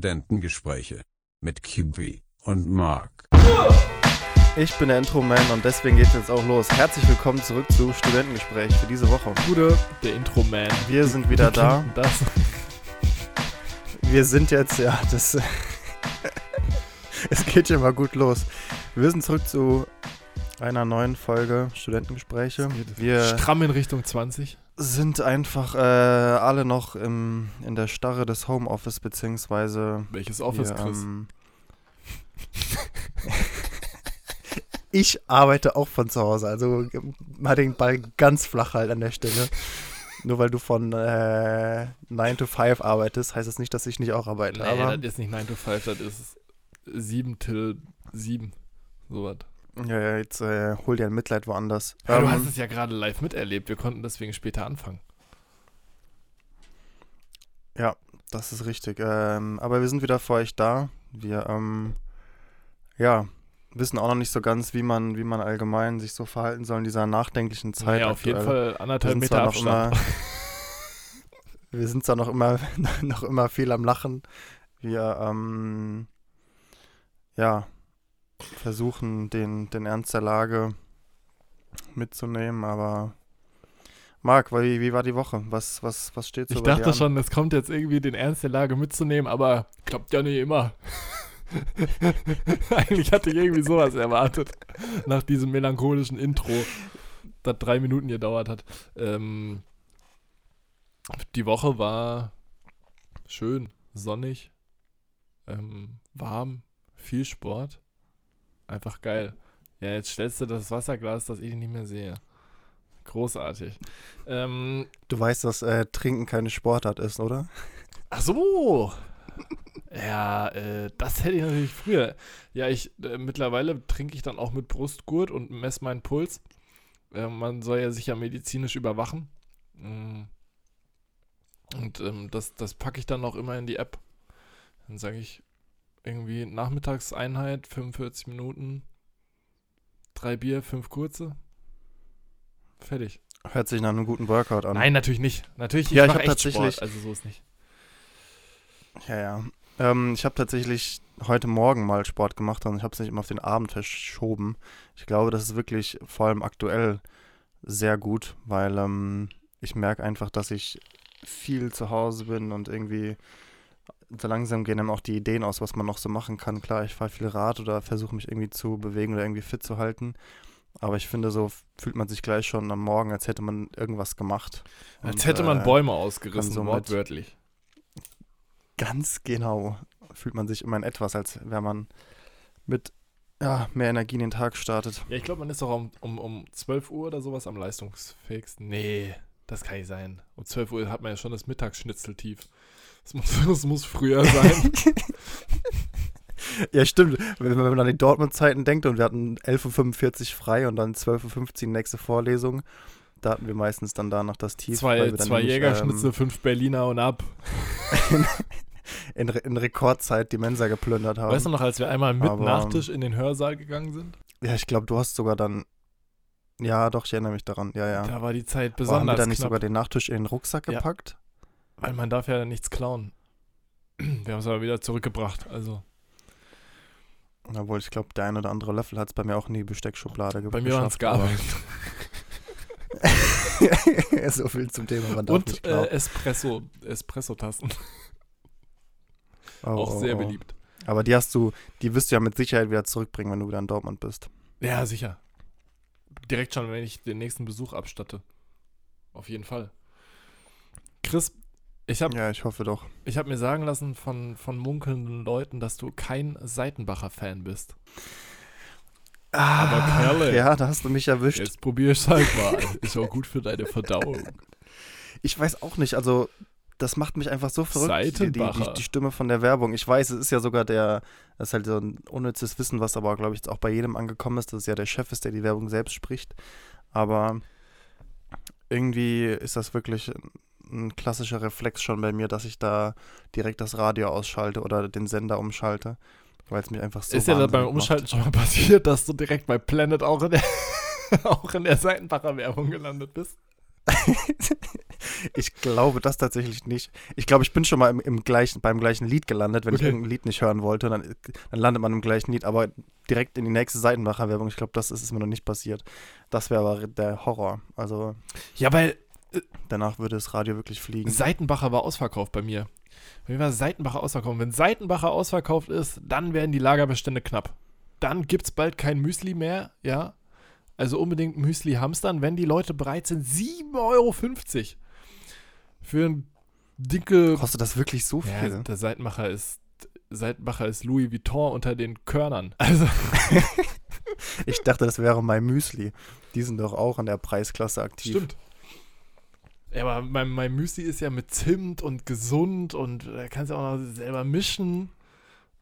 Studentengespräche mit Kiwi und Mark. Ich bin der Intro-Man und deswegen geht es jetzt auch los. Herzlich willkommen zurück zu Studentengespräch für diese Woche. Gute, der Intro-Man. Wir sind wieder da. Das. Wir sind jetzt, ja, das. es geht schon mal gut los. Wir sind zurück zu einer neuen Folge Studentengespräche. Wir Stramm in Richtung 20. sind einfach äh, alle noch im, in der Starre des Homeoffice, beziehungsweise. Welches Office, Chris? ähm, ich arbeite auch von zu Hause, also mal den Ball ganz flach halt an der Stelle. Nur weil du von äh, 9 to 5 arbeitest, heißt das nicht, dass ich nicht auch arbeite. nee, aber das ist nicht 9 to 5, das ist 7 till 7. Sowas. Ja, ja, jetzt äh, hol dir ein Mitleid woanders. Ja, du Ähm, hast es ja gerade live miterlebt. Wir konnten deswegen später anfangen. Das ist richtig. Ähm, aber wir sind wieder für euch da. Wir, ähm, ja, wissen auch noch nicht so ganz, wie man, wie man allgemein sich so verhalten soll in dieser nachdenklichen Zeit. ja, auf jeden. Fall anderthalb Wir sind Meter Abstand. immer, wir sind zwar noch immer, noch immer viel am Lachen. Wir, ähm, ja, versuchen den, den Ernst der Lage mitzunehmen, aber Marc, wie, wie war die Woche? Was, was, was steht so Ich dachte schon, es kommt jetzt irgendwie den Ernst der Lage mitzunehmen, aber klappt ja nicht immer. Eigentlich hatte ich irgendwie sowas erwartet. Nach diesem melancholischen Intro, das drei Minuten gedauert hat. Ähm, die Woche war schön, sonnig, ähm, warm, viel Sport. Einfach geil. Ja, jetzt stellst du das Wasserglas, das ich nicht mehr sehe. Großartig. Ähm, Du weißt, dass äh, Trinken keine Sportart ist, oder? Ach so. Ja, äh, das hätte ich natürlich früher. Ja, ich äh, mittlerweile trinke ich dann auch mit Brustgurt und messe meinen Puls. Äh, man soll ja sich ja medizinisch überwachen. Mm. Und ähm, das, das packe ich dann auch immer in die App. Dann sage ich irgendwie Nachmittagseinheit, 45 Minuten, drei Bier, fünf kurze. Fertig. Hört sich nach einem guten Workout an. Nein, natürlich nicht. Natürlich, Ja, ich mach hab echt tatsächlich- Sport, also so ist nicht. Ja, ja. Ähm, ich habe tatsächlich heute Morgen mal Sport gemacht und ich habe es nicht immer auf den Abend verschoben. Ich glaube, das ist wirklich vor allem aktuell sehr gut, weil ähm, ich merke einfach, dass ich viel zu Hause bin und irgendwie so langsam gehen einem auch die Ideen aus, was man noch so machen kann. Klar, ich fahre viel Rad oder versuche mich irgendwie zu bewegen oder irgendwie fit zu halten. Aber ich finde, so fühlt man sich gleich schon am Morgen, als hätte man irgendwas gemacht. Als Und, hätte man äh, Bäume ausgerissen, so wortwörtlich. Ganz genau fühlt man sich immer in etwas, als wäre man mit ja, mehr Energie in den Tag startet. Ja, ich glaube, man ist doch um, um, um 12 Uhr oder sowas am leistungsfähigsten. Nee, das kann nicht sein. Um 12 Uhr hat man ja schon das Mittagsschnitzeltief. Das muss, das muss früher sein. ja, stimmt. Wenn, wenn man an die Dortmund-Zeiten denkt und wir hatten 11.45 Uhr frei und dann 12.15 Uhr nächste Vorlesung, da hatten wir meistens dann danach das Tief. zwei zwei nämlich, Jägerschnitzel, fünf Berliner und ab. Ähm, in, in Rekordzeit die Mensa geplündert haben. Weißt du noch, als wir einmal mit Aber- Nachtisch in den Hörsaal gegangen sind? ja, ich glaube, du hast sogar dann. Ja, doch, ich erinnere mich daran. Ja, ja. Da war die Zeit Aber haben wir besonders dann nicht knapp, sogar den Nachtisch in den Rucksack gepackt? Weil man darf ja nichts klauen. Wir haben es aber wieder zurückgebracht, also Obwohl, ich glaube, der ein oder andere Löffel hat es bei mir auch in die Besteckschublade ge bei mir waren es Gabeln. so viel zum Thema, man darf Und nicht äh. Espresso, Espresso-Tassen, Oh, auch oh, sehr oh. beliebt. Aber die hast du, die wirst du ja mit Sicherheit wieder zurückbringen, wenn du wieder in Dortmund bist. Ja, sicher. Direkt schon, wenn ich den nächsten Besuch abstatte. Auf jeden Fall. Chris, ich habe Ja, ich hoffe doch. ich hab mir sagen lassen von, von munkelnden Leuten, dass du kein Seitenbacher-Fan bist. Aber Kerle. Ah, Ja, da hast du mich erwischt. Jetzt probier es halt mal. Ist auch gut für deine Verdauung. Ich weiß auch nicht, also das macht mich einfach so verrückt, die, die, die Stimme von der Werbung. Ich weiß, es ist ja sogar der, das ist halt so ein unnützes Wissen, was aber, glaube ich, jetzt auch bei jedem angekommen ist, dass es ja der Chef ist, der die Werbung selbst spricht. Aber irgendwie ist das wirklich ein klassischer Reflex schon bei mir, dass ich da direkt das Radio ausschalte oder den Sender umschalte, weil es mich einfach so ist ja beim Umschalten schon mal passiert, dass du direkt bei Planet auch in der, auch in der Seitenbacher-Werbung gelandet bist? macht. ich glaube das tatsächlich nicht. Ich glaube, ich bin schon mal im, im gleichen, beim gleichen Lied gelandet, wenn ich Okay. irgendein Lied nicht hören wollte. Dann, dann landet man im gleichen Lied, aber direkt in die nächste Seitenbacher-Werbung. Ich glaube, das ist, ist mir noch nicht passiert. Das wäre aber der Horror. Also Ja, weil danach würde das Radio wirklich fliegen. Seitenbacher war ausverkauft bei mir. Bei mir war Seitenbacher ausverkauft. Wenn Seitenbacher ausverkauft ist, dann werden die Lagerbestände knapp. Dann gibt es bald kein Müsli mehr, ja. Also unbedingt Müsli hamstern, wenn die Leute bereit sind, 7,50 Euro für ein dicke. Kostet das wirklich so Ja, viel? der Seitenbacher ist. Seitenbacher ist Louis Vuitton unter den Körnern. Also, Ich dachte, das wäre mein Müsli. Die sind doch auch in der Preisklasse aktiv. stimmt. Ja, aber mein, mein Müsli ist ja mit Zimt und gesund und da kannst du auch noch selber mischen.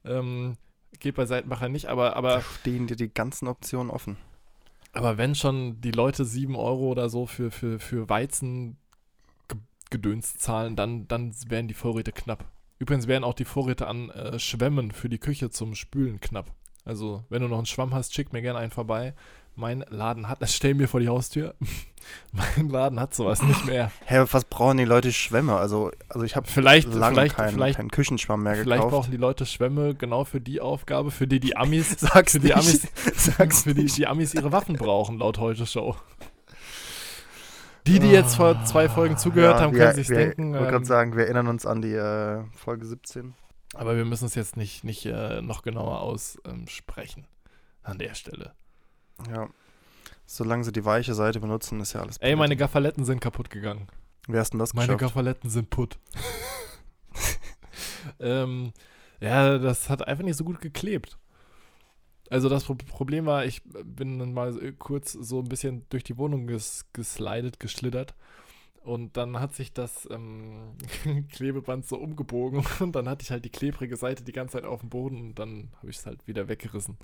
Ähm, geht bei Seitenbacher nicht, aber, Da aber, stehen dir die ganzen Optionen offen. aber wenn schon die Leute 7 Euro oder so für, für, für Weizen ge- Gedöns zahlen, dann, dann werden die Vorräte knapp. Übrigens werden auch die Vorräte an äh, Schwämmen für die Küche zum Spülen knapp. Also, wenn du noch einen Schwamm hast, schick mir gerne einen vorbei. Mein Laden hat, das stell mir vor die Haustür. mein Laden hat sowas nicht mehr. Hä, was brauchen die Leute Schwämme? Also, also ich habe Vielleicht, lange vielleicht, keinen, vielleicht, keinen Küchenschwamm mehr vielleicht gekauft. brauchen die Leute Schwämme genau für die Aufgabe, für die die Amis, Sag's für die nicht. Amis, Sag's für die die Amis ihre Waffen brauchen, laut heute Show. Die, die jetzt vor zwei Folgen zugehört Ja, haben, wir, können sich wir, denken. Ich wollte ähm, gerade sagen, wir erinnern uns an die äh, Folge 17. Aber wir müssen es jetzt nicht, nicht äh, noch genauer aussprechen. an der Stelle. Ja. Solange sie die weiche Seite benutzen, ist ja alles Ey, meine. Gaffaletten sind kaputt gegangen. Wer ist denn das Meine geschafft? Gaffaletten sind putt. ähm, ja, das hat einfach nicht so gut geklebt. Also das Pro Problem war, ich bin dann mal so kurz so ein bisschen durch die Wohnung ges geslidet, geschlittert. Und dann hat sich das ähm, Klebeband so umgebogen und dann hatte ich halt die klebrige Seite die ganze Zeit auf dem Boden und dann habe ich es halt wieder weggerissen.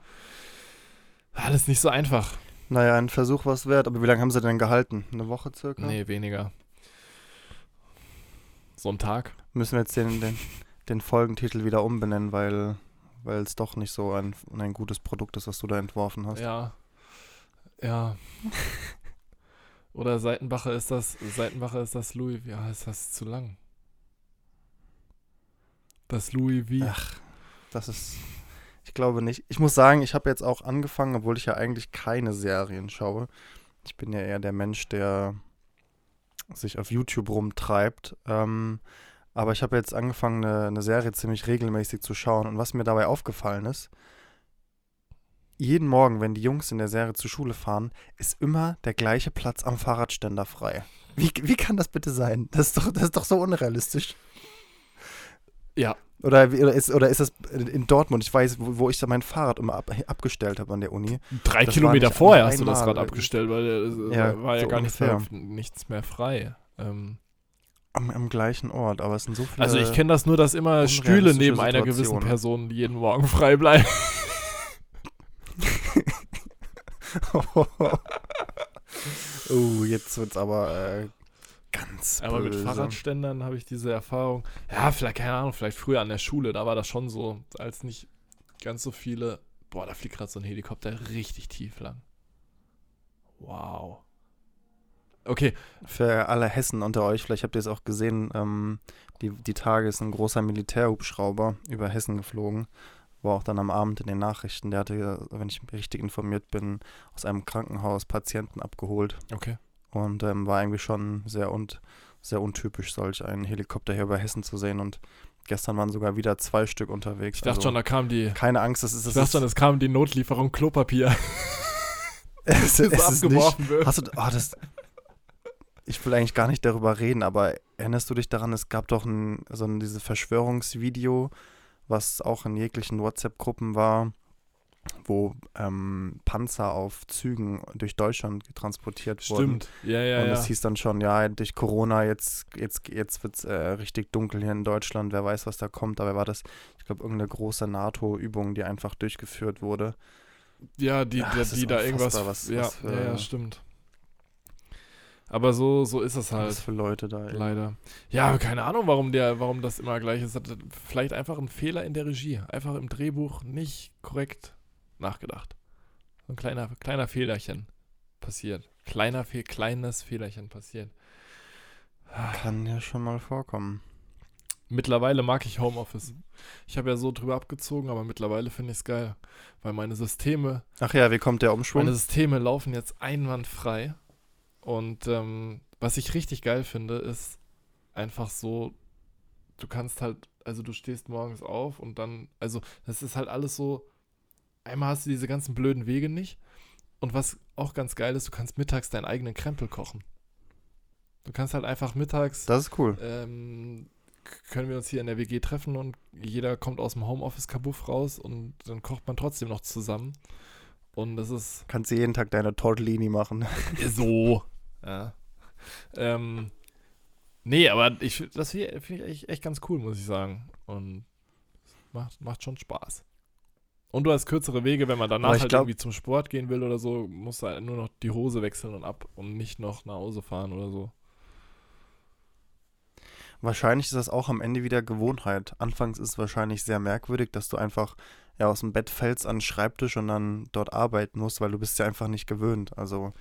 Alles nicht so einfach. Naja, ein Versuch war es wert. Aber wie lange haben sie denn gehalten? Eine Woche circa? Nee, weniger. So ein Tag. Müssen wir jetzt den, den, den Folgentitel wieder umbenennen, weil weil es doch nicht so ein, ein gutes Produkt ist, was du da entworfen hast. Ja. Ja. Oder Seitenbacher ist das, Seitenbacher ist das Louis, ja, ist das zu lang. Das Louis V. Ach, das ist. Ich glaube nicht. Ich muss sagen, ich habe jetzt auch angefangen, obwohl ich ja eigentlich keine Serien schaue. Ich bin ja eher der Mensch, der sich auf YouTube rumtreibt. Ähm, aber ich habe jetzt angefangen, eine, eine Serie ziemlich regelmäßig zu schauen. Und was mir dabei aufgefallen ist, jeden Morgen, wenn die Jungs in der Serie zur Schule fahren, ist immer der gleiche Platz am Fahrradständer frei. Wie, wie kann das bitte sein? Das ist doch, das ist doch so unrealistisch. Ja. Oder, oder, ist, oder ist das in Dortmund? Ich weiß, wo, wo ich da mein Fahrrad immer ab, abgestellt habe an der Uni. Drei Das Kilometer vorher hast du das Rad äh, abgestellt, weil äh, Ja, war, war ja so gar nichts mehr, nichts mehr frei. Ähm, Am, am gleichen Ort, aber es sind so viele. also ich kenne das nur, dass immer Stühle neben einer gewissen. Person jeden Morgen frei bleiben. oh, jetzt wird's aber äh, ganz Aber mit. Fahrradständern habe ich diese Erfahrung. Ja, vielleicht, keine Ahnung, vielleicht früher an der Schule, da war das schon so, als nicht ganz so viele. Boah, da fliegt gerade so ein Helikopter richtig tief lang. Wow. Okay, Für alle Hessen unter euch, vielleicht habt ihr es auch gesehen, ähm, die, die Tage ist ein großer Militärhubschrauber über Hessen geflogen. War auch dann am Abend in den Nachrichten. Der hatte, wenn ich richtig informiert bin, aus einem Krankenhaus Patienten abgeholt. okay. Und ähm, war irgendwie schon sehr, und, sehr untypisch, solch einen Helikopter hier über Hessen zu sehen. Und gestern waren sogar wieder zwei Stück unterwegs. Ich dachte Also schon, da kam die. keine Angst, das ist, Ich dachte schon, es kam die Notlieferung Klopapier, es, es ist nicht, abgeworfen wird. Hast du, oh, das, ich will eigentlich gar nicht darüber reden, aber erinnerst du dich daran, es gab doch ein, so ein dieses Verschwörungsvideo, was auch in jeglichen WhatsApp-Gruppen war, wo ähm, Panzer auf Zügen durch Deutschland transportiert wurden. Stimmt. Ja, ja, Und ja. es hieß dann schon, ja, durch Corona, jetzt, jetzt, jetzt wird es äh, richtig dunkel hier in Deutschland, wer weiß, was da kommt. Dabei war das, ich glaube, irgendeine große NATO-Übung, die einfach durchgeführt wurde. Ja, die, Ja, die, die da irgendwas. was- ja, was für- ja, ja, stimmt. Aber so, so ist es Was halt. für Leute da. ey. Leider. Ja, keine Ahnung, warum der, warum das immer gleich ist. Vielleicht einfach ein Fehler in der Regie. Einfach im Drehbuch nicht korrekt nachgedacht. So ein kleiner, kleiner Fehlerchen passiert. Kleiner Fe kleines Fehlerchen passiert. Kann ja schon mal vorkommen. Mittlerweile mag ich Homeoffice. Ich habe ja so drüber abgezogen, aber mittlerweile finde ich es geil, weil meine Systeme, Ach ja, wie kommt der Umschwung? meine Systeme laufen jetzt einwandfrei. Und ähm, was ich richtig geil finde, ist einfach so, du kannst halt, also du stehst morgens auf und dann, also das ist halt alles so, einmal hast du diese ganzen blöden Wege nicht. Und was auch ganz geil ist, du kannst mittags deinen eigenen Krempel kochen. Du kannst halt einfach mittags das ist cool. ähm, können wir uns hier in der WG treffen und jeder kommt aus dem Homeoffice-Kabuff raus und dann kocht man trotzdem noch zusammen. Und das ist Kannst du jeden Tag deine Tortellini machen. so. Ja. Ähm, nee, aber ich, das finde ich echt, echt ganz cool, muss ich sagen. Und macht, macht schon Spaß. Und du hast kürzere Wege, wenn man danach halt glaub- irgendwie zum Sport gehen will oder so, musst du halt nur noch die Hose wechseln und ab und nicht noch nach Hause fahren oder so. Wahrscheinlich ist das auch am Ende wieder Gewohnheit. Anfangs ist es wahrscheinlich sehr merkwürdig, dass du einfach ja, aus dem Bett fällst an den Schreibtisch und dann dort arbeiten musst, weil du bist ja einfach nicht gewöhnt. Also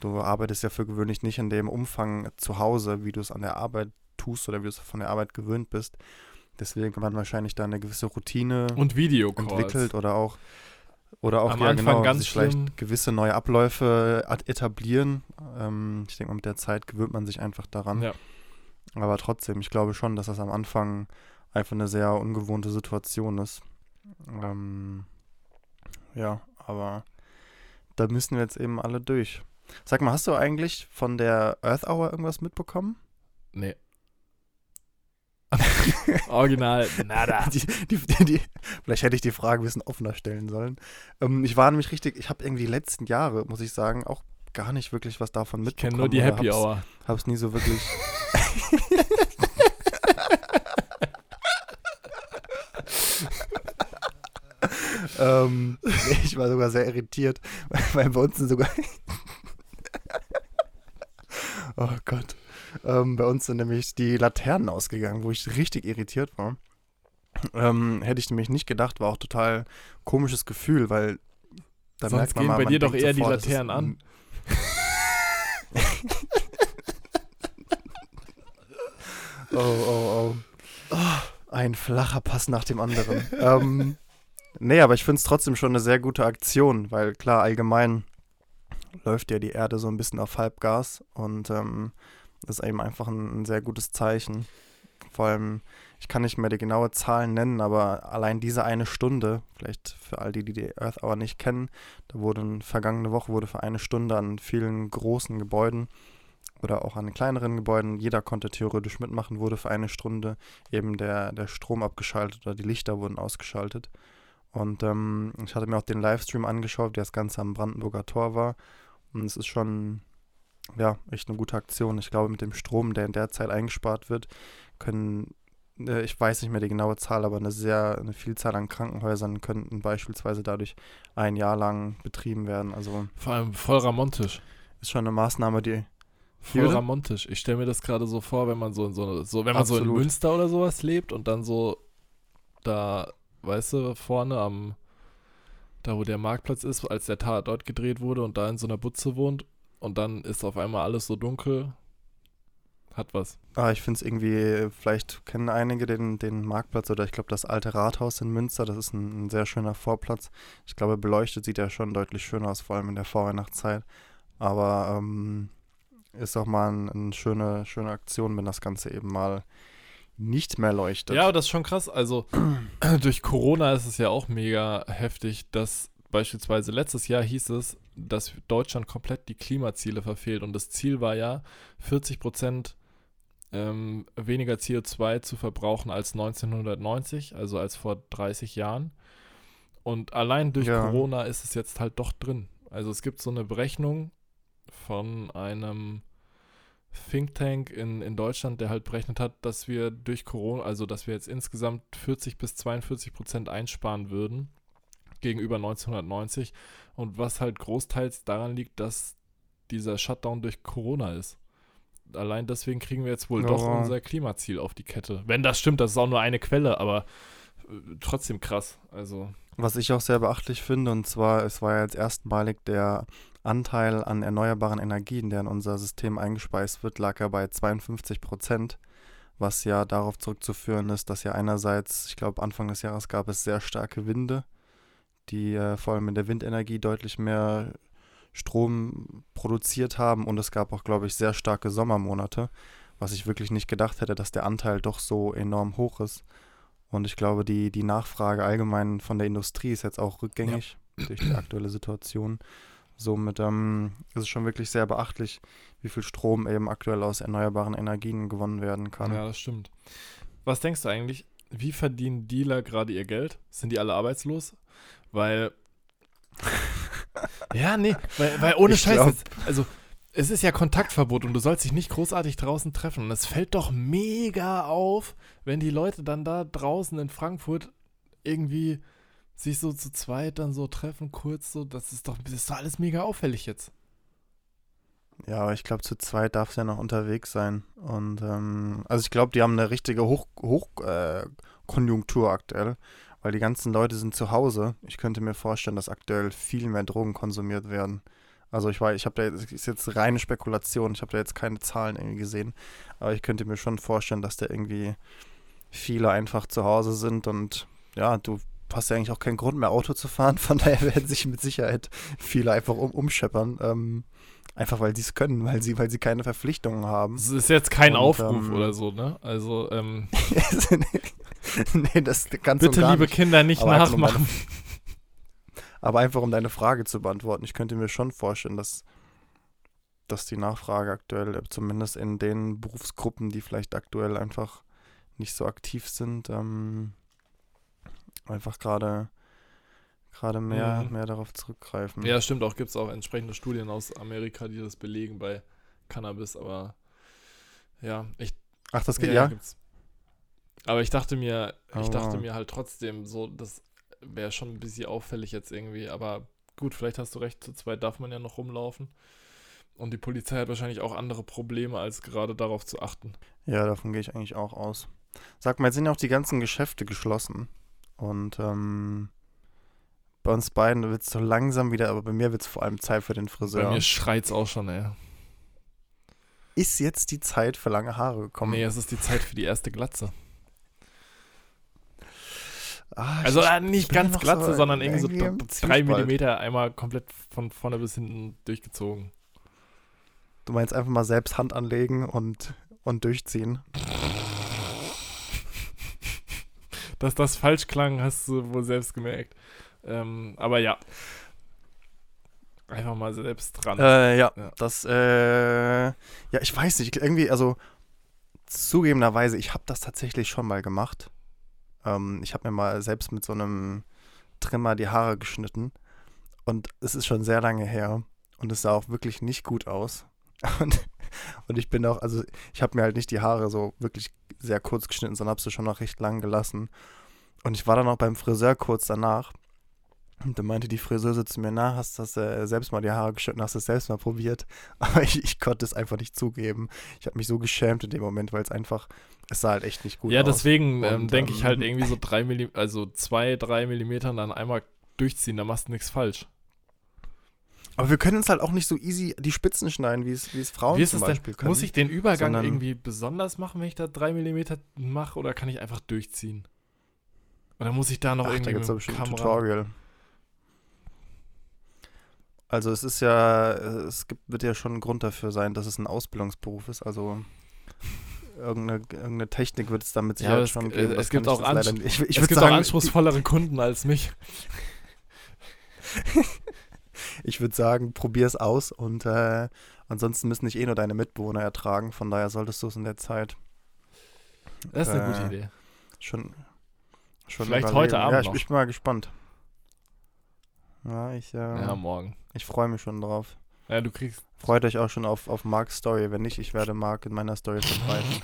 du arbeitest ja für gewöhnlich nicht in dem Umfang zu Hause, wie du es an der Arbeit tust oder wie du es von der Arbeit gewöhnt bist. Deswegen hat man wahrscheinlich da eine gewisse Routine Und Videocalls. entwickelt oder auch oder auch Am ja Anfang genau, sich vielleicht schlimm. gewisse neue Abläufe ad- etablieren. Ähm, ich denke mal, mit der Zeit gewöhnt man sich einfach daran. Ja. Aber trotzdem, ich glaube schon, dass das am Anfang einfach eine sehr ungewohnte Situation ist. Ähm, ja, aber da müssen wir jetzt eben alle durch. Sag mal, hast du eigentlich von der Earth Hour irgendwas mitbekommen? Nee. Original, nada. Die, die, die, vielleicht hätte ich die Frage ein bisschen offener stellen sollen. Ähm, ich war nämlich richtig, ich habe irgendwie die letzten Jahre, muss ich sagen, auch gar nicht wirklich was davon Ich mitbekommen. kenne nur die Happy hab's, Hour. Hab's nie so wirklich. ähm, ich war sogar sehr irritiert, weil, weil bei uns sind sogar. oh Gott. Ähm, bei uns sind nämlich die Laternen ausgegangen, wo ich richtig irritiert war. Ähm, hätte ich nämlich nicht gedacht, war auch total komisches Gefühl, weil da Sonst merkt man gehen mal, bei man dir doch eher die sofort, ist Laternen an. ein- Oh, oh, oh. Ein flacher Pass nach dem anderen. ähm, nee, aber ich finde es trotzdem schon eine sehr gute Aktion, weil klar, allgemein läuft ja die Erde so ein bisschen auf Halbgas und ähm, ist eben einfach ein, ein sehr gutes Zeichen. Vor allem, ich kann nicht mehr die genaue Zahl nennen, aber allein diese eine Stunde, vielleicht für all die, die die Earth Hour nicht kennen, da wurde vergangene Woche wurde für eine Stunde an vielen großen Gebäuden oder auch an kleineren Gebäuden, jeder konnte theoretisch mitmachen, wurde für eine Stunde eben der, der Strom abgeschaltet oder die Lichter wurden ausgeschaltet. Und ähm, ich hatte mir auch den Livestream angeschaut, der das Ganze am Brandenburger Tor war. Und es ist schon, ja, echt eine gute Aktion. Ich glaube, mit dem Strom, der in der Zeit eingespart wird, können, äh, ich weiß nicht mehr die genaue Zahl, aber eine sehr, eine Vielzahl an Krankenhäusern könnten beispielsweise dadurch ein Jahr lang betrieben werden. Also Vor allem voll ramontisch. ist schon eine Maßnahme, die Voll bitte? ramontisch. Ich stelle mir das gerade so vor, wenn man so in so, so wenn man so in Absolut. Münster oder sowas lebt und dann so da, weißt du, vorne am da wo der Marktplatz ist, als der Tatort gedreht wurde und da in so einer Butze wohnt und dann ist auf einmal alles so dunkel. Hat was. Ah, ich finde es irgendwie, vielleicht kennen einige den, den Marktplatz oder ich glaube das alte Rathaus in Münster, das ist ein, ein sehr schöner Vorplatz. Ich glaube, beleuchtet sieht er schon deutlich schöner aus, vor allem in der Vorweihnachtszeit. Aber ähm, ist auch mal ein, eine schöne, schöne Aktion, wenn das Ganze eben mal nicht mehr leuchtet. Ja, aber das ist schon krass. Also durch Corona ist es ja auch mega heftig, dass beispielsweise letztes Jahr hieß es, dass Deutschland komplett die Klimaziele verfehlt und das Ziel war ja 40 Prozent ähm, weniger CO2 zu verbrauchen als 1990, also als vor 30 Jahren. Und allein durch Ja. Corona ist es jetzt halt doch drin. Also es gibt so eine Berechnung von einem Think Tank in, in Deutschland, der halt berechnet hat, dass wir durch Corona, also dass wir jetzt insgesamt 40 bis 42 Prozent einsparen würden gegenüber 1990. Und was halt großteils daran liegt, dass dieser Shutdown durch Corona ist. Allein deswegen kriegen wir jetzt wohl doch Ja. unser Klimaziel auf die Kette. Wenn das stimmt, das ist auch nur eine Quelle, aber äh, trotzdem krass. Also, Was ich auch sehr beachtlich finde, und zwar, es war ja jetzt erstmalig der Anteil an erneuerbaren Energien, der in unser System eingespeist wird, lag er bei 52 Prozent, was ja darauf zurückzuführen ist, dass ja einerseits, ich glaube, Anfang des Jahres gab es sehr starke Winde, die äh, vor allem in der Windenergie deutlich mehr Strom produziert haben und es gab auch, glaube ich, sehr starke Sommermonate, was ich wirklich nicht gedacht hätte, dass der Anteil doch so enorm hoch ist. Und ich glaube, die, die Nachfrage allgemein von der Industrie ist jetzt auch rückgängig ja. durch die aktuelle Situation. Somit ähm, ist es schon wirklich sehr beachtlich, wie viel Strom eben aktuell aus erneuerbaren Energien gewonnen werden kann. Ja, das stimmt. Was denkst du eigentlich, wie verdienen Dealer gerade ihr Geld? Sind die alle arbeitslos? Weil. ja, nee, weil, weil ohne ich Scheiß. Glaub, also, es ist ja Kontaktverbot und du sollst dich nicht großartig draußen treffen. Und es fällt doch mega auf, wenn die Leute dann da draußen in Frankfurt irgendwie sich so zu zweit dann so treffen, kurz so. Das ist doch, das ist doch alles mega auffällig jetzt. Ja, aber ich glaube, zu zweit darf es ja noch unterwegs sein. Und ähm, also ich glaube, die haben eine richtige Hochkonjunktur Hoch, äh, aktuell, weil die ganzen Leute sind zu Hause. Ich könnte mir vorstellen, dass aktuell viel mehr Drogen konsumiert werden. Also ich weiß, ich habe da jetzt, ist jetzt reine Spekulation, ich habe da jetzt keine Zahlen irgendwie gesehen, aber ich könnte mir schon vorstellen, dass da irgendwie viele einfach zu Hause sind und ja, du hast ja eigentlich auch keinen Grund mehr Auto zu fahren, von daher werden sich mit Sicherheit viele einfach um, umscheppern. Ähm, einfach weil sie es können, weil sie, weil sie keine Verpflichtungen haben. Es ist jetzt kein und, Aufruf ähm, oder so, ne? Also, ähm, nee, das kannst Bitte, liebe nicht. Kinder, nicht aber nachmachen. Aber einfach um deine Frage zu beantworten, ich könnte mir schon vorstellen, dass, dass die Nachfrage aktuell, äh, zumindest in den Berufsgruppen, die vielleicht aktuell einfach nicht so aktiv sind, ähm, einfach gerade gerade mehr, mhm. mehr darauf zurückgreifen. Ja, stimmt auch, gibt es auch entsprechende Studien aus Amerika, die das belegen bei Cannabis, aber ja, ich. Ach, das geht ja. ja. Aber ich dachte mir, ich oh. dachte mir halt trotzdem, so, das wäre schon ein bisschen auffällig jetzt irgendwie, aber gut, vielleicht hast du recht, zu zweit darf man ja noch rumlaufen. Und die Polizei hat wahrscheinlich auch andere Probleme, als gerade darauf zu achten. Ja, davon gehe ich eigentlich auch aus. Sag mal, jetzt sind ja auch die ganzen Geschäfte geschlossen. Und ähm, bei uns beiden wird es so langsam wieder, aber bei mir wird es vor allem Zeit für den Friseur. Bei mir schreit es auch schon, ey. Ist jetzt die Zeit für lange Haare gekommen? Nee, es ist die Zeit für die erste Glatze. Ah, also ich, nicht ganz Glatze, so sondern irgendwie so drei Millimeter einmal komplett von vorne bis hinten durchgezogen. Du meinst einfach mal selbst Hand anlegen und, und durchziehen. Dass das falsch klang, hast du wohl selbst gemerkt. Ähm, aber ja. Einfach mal selbst dran. Äh, ja, ja, das, äh, ja, ich weiß nicht, irgendwie, also zugegebenerweise, ich habe das tatsächlich schon mal gemacht. Ähm, ich habe mir mal selbst mit so einem Trimmer die Haare geschnitten. Und es ist schon sehr lange her. Und es sah auch wirklich nicht gut aus. Und, und ich bin auch, also ich habe mir halt nicht die Haare so wirklich sehr kurz geschnitten, sondern habe sie schon noch recht lang gelassen. Und ich war dann auch beim Friseur kurz danach. Und dann meinte die Friseuse zu mir, na, hast du äh, selbst mal die Haare geschnitten, hast du es selbst mal probiert? Aber ich, ich konnte es einfach nicht zugeben. Ich habe mich so geschämt in dem Moment, weil es einfach, es sah halt echt nicht gut ja, aus. Ja, deswegen ähm, denke ich halt ähm, irgendwie so drei Millimeter, also zwei, drei Millimeter dann einmal durchziehen, da machst du nichts falsch. Aber wir können uns halt auch nicht so easy die Spitzen schneiden, wie es, wie es Frauen wie zum Beispiel denn? können. Muss ich den Übergang irgendwie besonders machen, wenn ich da drei Millimeter mache, oder kann ich einfach durchziehen? Oder muss ich da noch Ach, irgendwie da gibt's mit Kamera... Tutorial. Also es ist ja, es gibt, wird ja schon ein Grund dafür sein, dass es ein Ausbildungsberuf ist. Also irgendeine, irgendeine Technik wird es damit sicher ja, schon geben. Es gibt, auch, anspr ich, ich es gibt sagen, auch anspruchsvollere Kunden als mich. ich würde sagen, probier es aus und äh, ansonsten müssen nicht eh nur deine Mitbewohner ertragen. Von daher solltest du es in der Zeit. Das ist eine gute äh, Idee. Schon, schon Vielleicht überlegen. heute Abend. Ja, ich, ich bin mal gespannt. Ja, ich, äh, ja, morgen. Ich freue mich schon drauf. Ja, du kriegst. Freut euch auch schon auf, auf Marks Story. Wenn nicht, ich werde Mark in meiner Story verbreiten.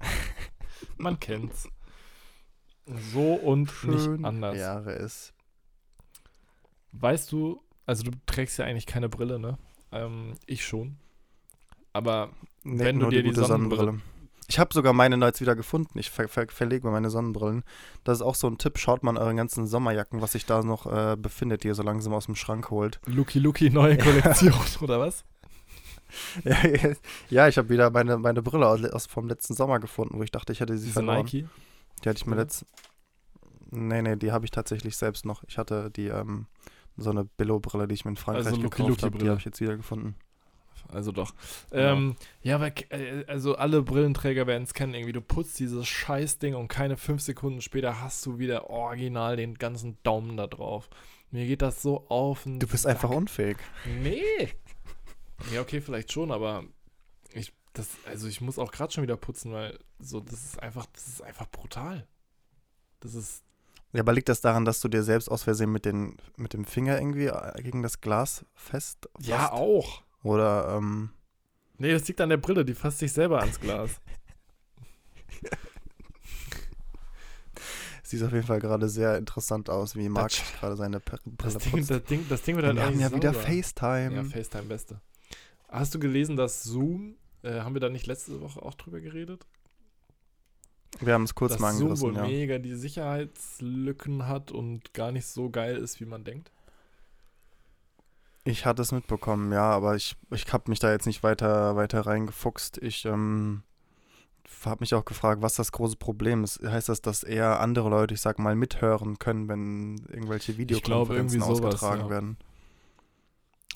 Man kennt's. So und Schön nicht anders. Wäre es. Weißt du, also du trägst ja eigentlich keine Brille, ne? Ähm, ich schon. Aber nee, wenn du dir die, die Sonnenbrille, Sonnenbrille Ich habe sogar meine jetzt wieder gefunden. Ich ver ver verlege meine Sonnenbrillen. Das ist auch so ein Tipp. Schaut mal an euren ganzen Sommerjacken, was sich da noch äh, befindet, die ihr so langsam aus dem Schrank holt. Lucky Lucky, neue Kollektion, oder was? ja, ja, ich habe wieder meine, meine Brille aus, aus, vom letzten Sommer gefunden, wo ich dachte, ich hätte sie Diese verloren. Nike? Die hatte ich mir oder? letzt. Nee, nee, die habe ich tatsächlich selbst noch. Ich hatte die, ähm, so eine Billo-Brille, die ich mir in Frankreich Also gekauft habe. Die habe ich jetzt wieder gefunden. Also doch. Genau. Ähm, ja, aber äh, also alle Brillenträger werden es kennen. Irgendwie, du putzt dieses Scheißding und keine fünf Sekunden später hast du wieder original den ganzen Daumen da drauf. Mir geht das so auf. Du bist Sack. einfach unfähig. Nee. Ja, okay, vielleicht schon, aber ich, das, also ich muss auch gerade schon wieder putzen, weil so, das ist einfach, das ist einfach brutal. Das ist, Ja, aber liegt das daran, dass du dir selbst aus Versehen mit, den, mit dem Finger irgendwie äh, gegen das Glas fest ja auch. Oder, ähm, Nee, das liegt an der Brille, die fasst sich selber ans Glas. sieht auf jeden Fall gerade sehr interessant aus, wie Marc gerade seine Per- Das Brille Ding, das, Ding, das Ding wird halt Wir haben ja wieder sauber. FaceTime. Ja, FaceTime Beste. Hast du gelesen, dass Zoom, äh, haben wir da nicht letzte Woche auch drüber geredet? Wir haben es kurz dass mal Zoom angerissen, wohl ja. mega die Sicherheitslücken hat und gar nicht so geil ist, wie man denkt. Ich hatte es mitbekommen, ja, aber ich, ich habe mich da jetzt nicht weiter, weiter reingefuchst. Ich ähm, habe mich auch gefragt, was das große Problem ist. Heißt das, dass eher andere Leute, ich sag mal, mithören können, wenn irgendwelche glaube, Videokonferenzen irgendwie sowas, ausgetragen ja. werden?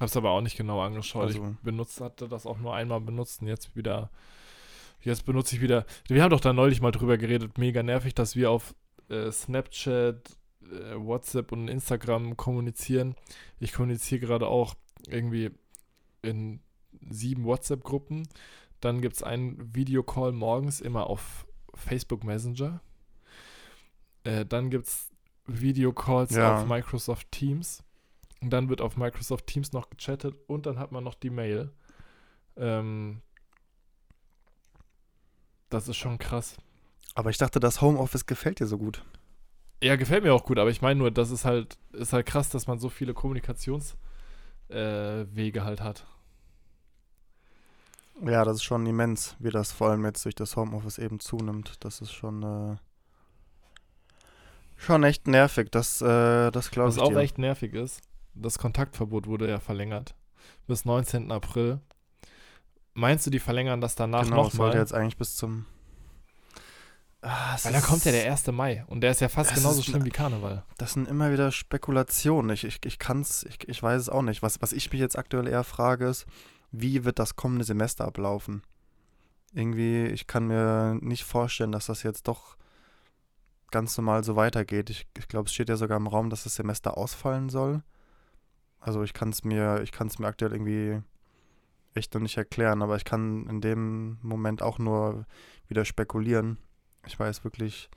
Hab's aber auch nicht genau angeschaut. Also- ich benutzt, hatte das auch nur einmal benutzt und jetzt wieder. Jetzt benutze ich wieder. Wir haben doch da neulich mal drüber geredet. Mega nervig, dass wir auf äh, Snapchat, äh, WhatsApp und Instagram kommunizieren. Ich kommuniziere gerade auch irgendwie in sieben WhatsApp-Gruppen. Dann gibt es einen Videocall morgens immer auf Facebook Messenger. Äh, dann gibt es Videocalls Ja. auf Microsoft Teams. Und dann wird auf Microsoft Teams noch gechattet und dann hat man noch die Mail. Ähm, das ist schon krass. Aber ich dachte, das Homeoffice gefällt dir so gut. Ja, gefällt mir auch gut, aber ich meine nur, das ist halt, ist halt krass, dass man so viele Kommunikationswege äh, halt hat. Ja, das ist schon immens, wie das vor allem jetzt durch das Homeoffice eben zunimmt. Das ist schon, äh, schon echt nervig. Das, äh, das glaube Was ich auch dir. echt nervig ist, das Kontaktverbot wurde ja verlängert. Bis 19. April. Meinst du, die verlängern das danach genau, es sollte nochmal? jetzt eigentlich bis zum. Ah, Weil da kommt ja der 1. Mai und der ist ja fast genauso ist- schlimm wie Karneval. Das sind immer wieder Spekulationen. Ich, ich, ich kann es, ich, ich weiß es auch nicht. Was, was ich mich jetzt aktuell eher frage, ist, wie wird das kommende Semester ablaufen? Irgendwie, ich kann mir nicht vorstellen, dass das jetzt doch ganz normal so weitergeht. Ich, ich glaube, es steht ja sogar im Raum, dass das Semester ausfallen soll. Also ich kann es mir, ich kann es mir aktuell irgendwie echt noch nicht erklären, aber ich kann in dem Moment auch nur wieder spekulieren. Ich weiß wirklich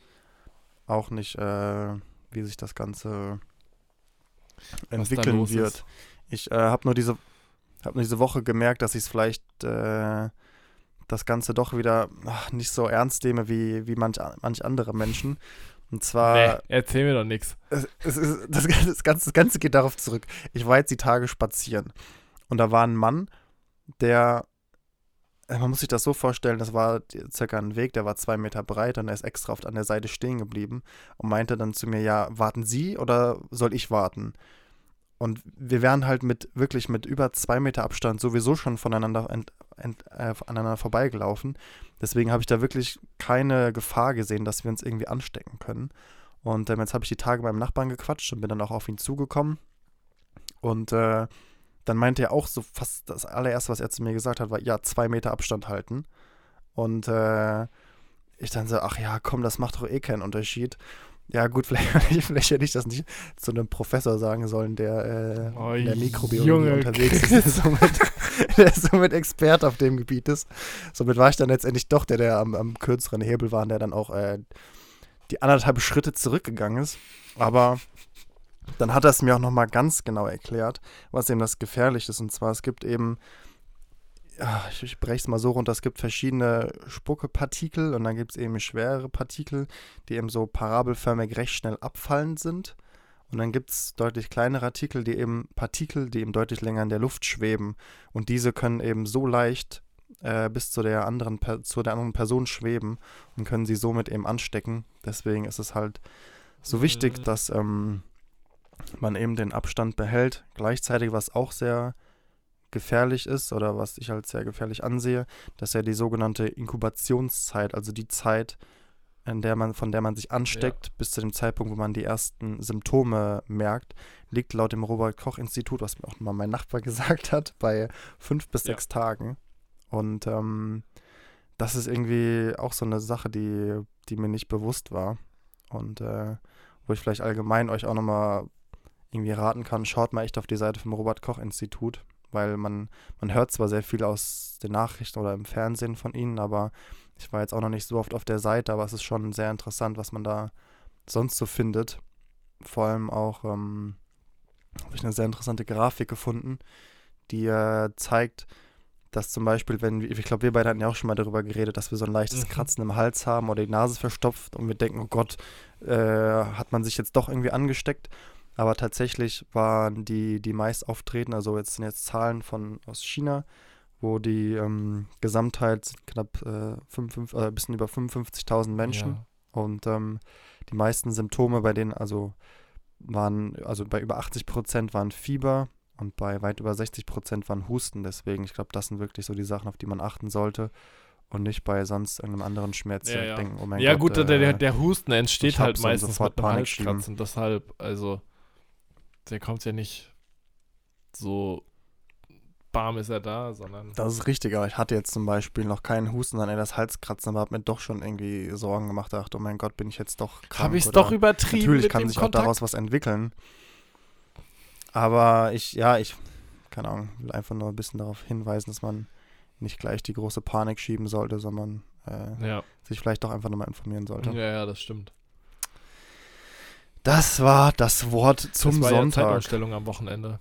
auch nicht, äh, wie sich das Ganze entwickeln wird. ist. Ich äh, habe nur diese habe nur diese Woche gemerkt, dass ich es vielleicht äh, das Ganze doch wieder ach, nicht so ernst nehme wie, wie manch, manch andere Menschen. Und zwar, nee, erzähl mir doch nichts. es, es das, Ganze- das, Ganze, das Ganze geht darauf zurück. Ich war jetzt die Tage spazieren und da war ein Mann, der, man muss sich das so vorstellen, das war circa ein Weg, der war zwei Meter breit und er ist extra oft an der Seite stehen geblieben und meinte dann zu mir, ja, warten Sie oder soll ich warten? Und wir wären halt mit wirklich mit über zwei Meter Abstand sowieso schon voneinander ent, ent, äh, aneinander vorbeigelaufen. Deswegen habe ich da wirklich keine Gefahr gesehen, dass wir uns irgendwie anstecken können. Und ähm, jetzt habe ich die Tage beim Nachbarn gequatscht und bin dann auch auf ihn zugekommen. Und äh, dann meinte er auch so fast das allererste, was er zu mir gesagt hat, war, ja, zwei Meter Abstand halten. Und äh, ich dann so, ach ja, komm, das macht doch eh keinen Unterschied. Ja, gut, vielleicht, vielleicht hätte ich das nicht zu einem Professor sagen sollen, der äh, Oh, in der Mikrobiologie Junge unterwegs ist, der somit, der somit Experte auf dem Gebiet ist. Somit war ich dann letztendlich doch der, der am, am kürzeren Hebel war und der dann auch äh, die anderthalb Schritte zurückgegangen ist. Aber dann hat er es mir auch nochmal ganz genau erklärt, was eben das gefährlich ist. Und zwar, es gibt eben, ich, ich breche es mal so runter, es gibt verschiedene Spuckepartikel und dann gibt es eben schwerere Partikel, die eben so parabelförmig recht schnell abfallend sind. Und dann gibt es deutlich kleinere Partikel, die eben Partikel, die eben deutlich länger in der Luft schweben. Und diese können eben so leicht äh, bis zu der anderen zu der anderen Person schweben und können sie somit eben anstecken. Deswegen ist es halt so wichtig, Mhm. dass ähm, man eben den Abstand behält. Gleichzeitig, was auch sehr gefährlich ist oder was ich als sehr gefährlich ansehe, dass ja die sogenannte Inkubationszeit, also die Zeit, in der man, von der man sich ansteckt, bis zu dem Zeitpunkt, wo man die ersten Symptome merkt, liegt laut dem Robert-Koch-Institut, was mir auch mal mein Nachbar gesagt hat, bei fünf bis Ja. sechs Tagen. Und ähm, das ist irgendwie auch so eine Sache, die, die mir nicht bewusst war. Und äh, wo ich vielleicht allgemein euch auch nochmal irgendwie raten kann, schaut mal echt auf die Seite vom Robert-Koch-Institut, weil man, man hört zwar sehr viel aus den Nachrichten oder im Fernsehen von ihnen, aber ich war jetzt auch noch nicht so oft auf der Seite, aber es ist schon sehr interessant, was man da sonst so findet. Vor allem auch ähm, habe ich eine sehr interessante Grafik gefunden, die äh, zeigt, dass zum Beispiel, wenn, wir- ich glaube, wir beide hatten ja auch schon mal darüber geredet, dass wir so ein leichtes Mhm. Kratzen im Hals haben oder die Nase verstopft und wir denken, oh Gott, äh, hat man sich jetzt doch irgendwie angesteckt. Aber tatsächlich waren die, die meist auftreten, also jetzt sind jetzt Zahlen von aus China, wo die ähm, Gesamtheit knapp äh, 55, äh, ein bisschen über 55.000 Menschen. Ja. Und ähm, die meisten Symptome bei denen, also waren, also bei über 80 Prozent waren Fieber und bei weit über 60 Prozent waren Husten. Deswegen, ich glaube, das sind wirklich so die Sachen, auf die man achten sollte und nicht bei sonst irgendeinem anderen Schmerz Ja, ja. denken, oh mein ja, Gott. gut, äh, der, der, Husten entsteht halt meistens sofort mit einem. Deshalb, also, der kommt ja nicht so bam ist er da, sondern. Das ist richtig, aber ich hatte jetzt zum Beispiel noch keinen Husten, sondern eher das Halskratzen, aber habe mir doch schon irgendwie Sorgen gemacht. Dachte, oh mein Gott, bin ich jetzt doch krank? Habe ich es doch übertrieben. Natürlich kann sich Kontakt. auch daraus was entwickeln. Aber ich, ja, ich, keine Ahnung, will einfach nur ein bisschen darauf hinweisen, dass man nicht gleich die große Panik schieben sollte, sondern äh, Ja. sich vielleicht doch einfach nochmal informieren sollte. ja, ja, das stimmt. Das war das Wort zum das war Ja Sonntag. Zeitumstellung am Wochenende.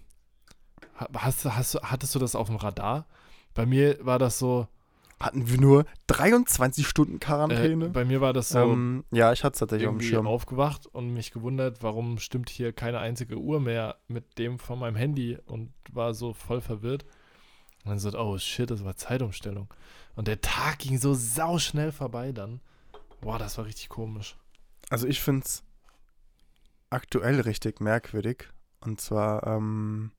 Ha- Hast, hast, hattest du das auf dem Radar? Bei mir war das so. Hatten wir nur 23 Stunden Äh, Quarantäne? bei mir war das so. ähm, ja, ich hatte es tatsächlich auf dem Schirm. aufgewacht und mich gewundert, warum stimmt hier keine einzige Uhr mehr mit dem von meinem Handy und war so voll verwirrt. Und dann so, oh shit, das war Zeitumstellung. Und der Tag ging so sauschnell vorbei dann. Boah, das war richtig komisch. Also ich finde es aktuell richtig merkwürdig. Und zwar, ähm,